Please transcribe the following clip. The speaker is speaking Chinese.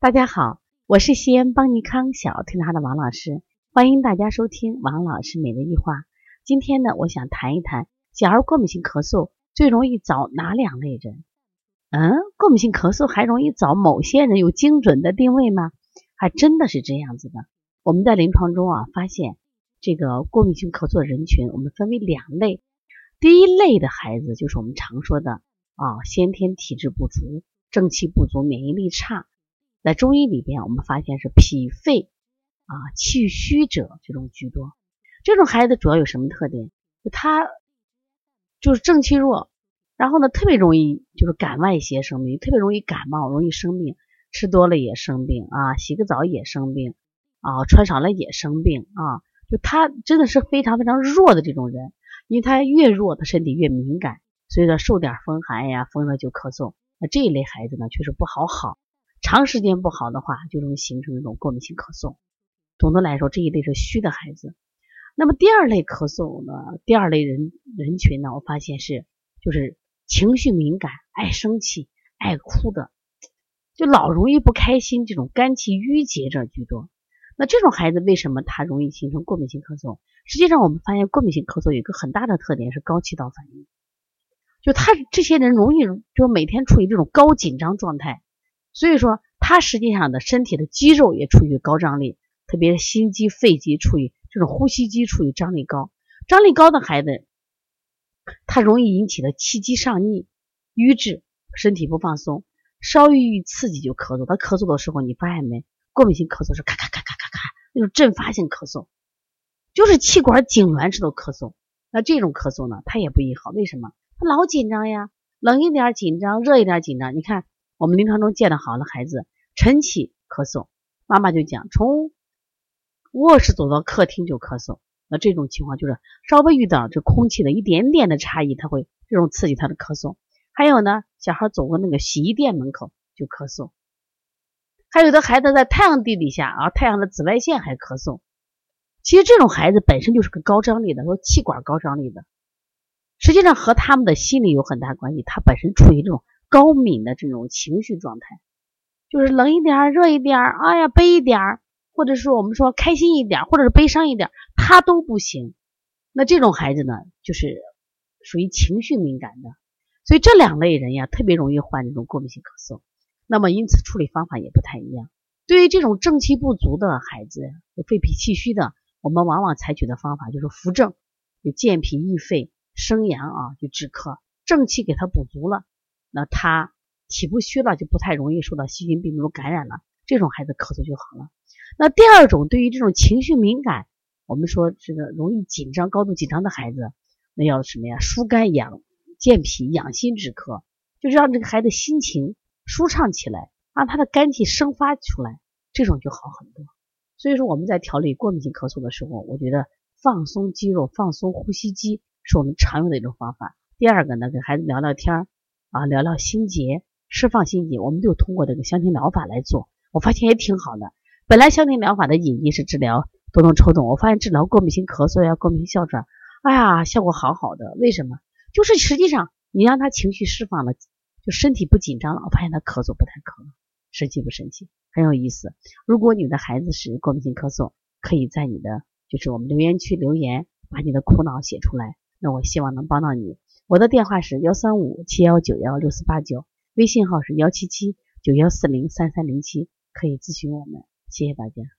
大家好，我是西安邦尼康小儿推拿的王老师，欢迎大家收听王老师每日一话。今天呢，我想谈一谈小儿过敏性咳嗽最容易找哪两类人？嗯，过敏性咳嗽还容易找某些人有精准的定位吗？还真的是这样子的。我们在临床中啊，发现这个过敏性咳嗽人群，我们分为两类。第一类的孩子就是我们常说的啊，先天体质不足、正气不足、免疫力差。在中医里边，我们发现是脾肺啊气虚者这种居多。这种孩子主要有什么特点？就他就是正气弱，然后呢特别容易就是感外邪生病，特别容易感冒，容易生病，吃多了也生病啊，洗个澡也生病啊，穿少了也生病啊。就他真的是非常非常弱的这种人，因为他越弱，他身体越敏感，所以说受点风寒呀，风了就咳嗽。那这一类孩子呢，确实不好好。长时间不好的话，就容易形成一种过敏性咳嗽。总的来说，这一类是虚的孩子。那么第二类咳嗽呢？第二类人人群呢？我发现是就是情绪敏感、爱生气、爱哭的，就老容易不开心，这种肝气郁结者居多。那这种孩子为什么他容易形成过敏性咳嗽？实际上，我们发现过敏性咳嗽有一个很大的特点是高气道反应，就他这些人容易就每天处于这种高紧张状态。所以说，他实际上的身体的肌肉也处于高张力，特别心肌、肺肌处于这种呼吸肌处于张力高，张力高的孩子，他容易引起的气机上逆、瘀滞，身体不放松，稍一刺激就咳嗽。他咳嗽的时候，你发现没？过敏性咳嗽是咔咔咔咔咔咔那种阵发性咳嗽，就是气管痉挛式的咳嗽。那这种咳嗽呢，他也不易好，为什么？他老紧张呀，冷一点紧张，热一点紧张，你看。我们临床中见到好的孩子晨起咳嗽，妈妈就讲从卧室走到客厅就咳嗽，那这种情况就是稍微遇到这空气的一点点的差异，他会这种刺激他的咳嗽。还有呢，小孩走过那个洗衣店门口就咳嗽，还有的孩子在太阳地底下啊，太阳的紫外线还咳嗽。其实这种孩子本身就是个高张力的，说气管高张力的，实际上和他们的心理有很大关系，他本身处于这种。高敏的这种情绪状态，就是冷一点热一点哎呀，悲一点或者说我们说开心一点，或者是悲伤一点，他都不行。那这种孩子呢，就是属于情绪敏感的，所以这两类人呀，特别容易患这种过敏性咳嗽。那么因此处理方法也不太一样。对于这种正气不足的孩子，肺脾气虚的，我们往往采取的方法就是扶正，就健脾益肺、生阳啊，就止咳，正气给他补足了。那他体不虚了，就不太容易受到细菌病毒感染了，这种孩子咳嗽就好了。那第二种，对于这种情绪敏感，我们说这个容易紧张、高度紧张的孩子，那要什么呀？疏肝养健脾、养心止咳，就是让这个孩子心情舒畅起来，让他的肝气生发出来，这种就好很多。所以说我们在调理过敏性咳嗽的时候，我觉得放松肌肉、放松呼吸肌是我们常用的一种方法。第二个呢，跟孩子聊聊天儿。啊，聊聊心结，释放心结，我们就通过这个香薰疗法来做，我发现也挺好的。本来香薰疗法的引进是治疗多动抽动，我发现治疗过敏性咳嗽呀、过敏性哮喘，哎呀，效果好好的。为什么？就是实际上你让他情绪释放了，就身体不紧张了，我发现他咳嗽不太咳了，神奇不神奇？很有意思。如果你的孩子是过敏性咳嗽，可以在你的就是我们留言区留言，把你的苦恼写出来，那我希望能帮到你。我的电话是幺三五七幺九幺六四八九，微信号是幺七七九幺四零三三零七，可以咨询我们，谢谢大家。